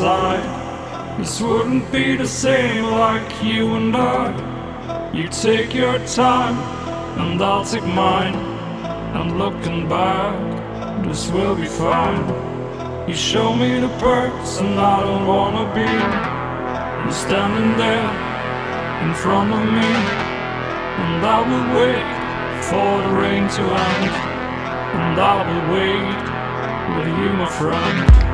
side, this wouldn't be the same like you and I. You take your time, and I'll take mine. And looking back, this will be fine. You show me the person I don't wanna be. You're standing there in front of me, and I will wait for the rain to end. And I will wait with you, my friend.